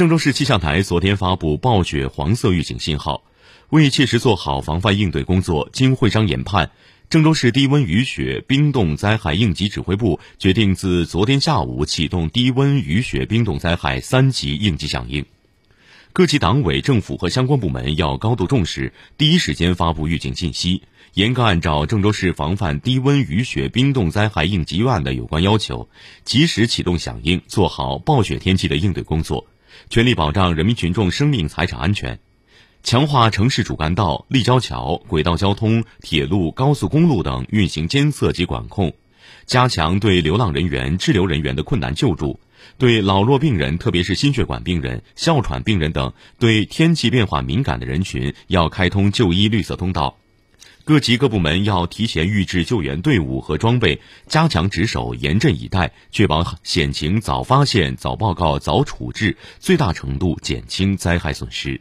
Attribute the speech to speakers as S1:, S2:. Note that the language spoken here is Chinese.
S1: 郑州市气象台昨天发布暴雪黄色预警信号，为切实做好防范应对工作，经会商研判，郑州市低温雨雪冰冻灾害应急指挥部决定自昨天下午启动低温雨雪冰冻灾害三级应急响应。各级党委政府和相关部门要高度重视，第一时间发布预警信息，严格按照郑州市防范低温雨雪冰冻灾害应急预案的有关要求，及时启动响应，做好暴雪天气的应对工作，全力保障人民群众生命财产安全，强化城市主干道、立交桥、轨道交通、铁路、高速公路等运行监测及管控，加强对流浪人员、滞留人员的困难救助。对老弱病人，特别是心血管病人、哮喘病人等对天气变化敏感的人群，要开通就医绿色通道。各级各部门要提前预置救援队伍和装备，加强值守、严阵以待，确保险情早发现、早报告、早处置，最大程度减轻灾害损失。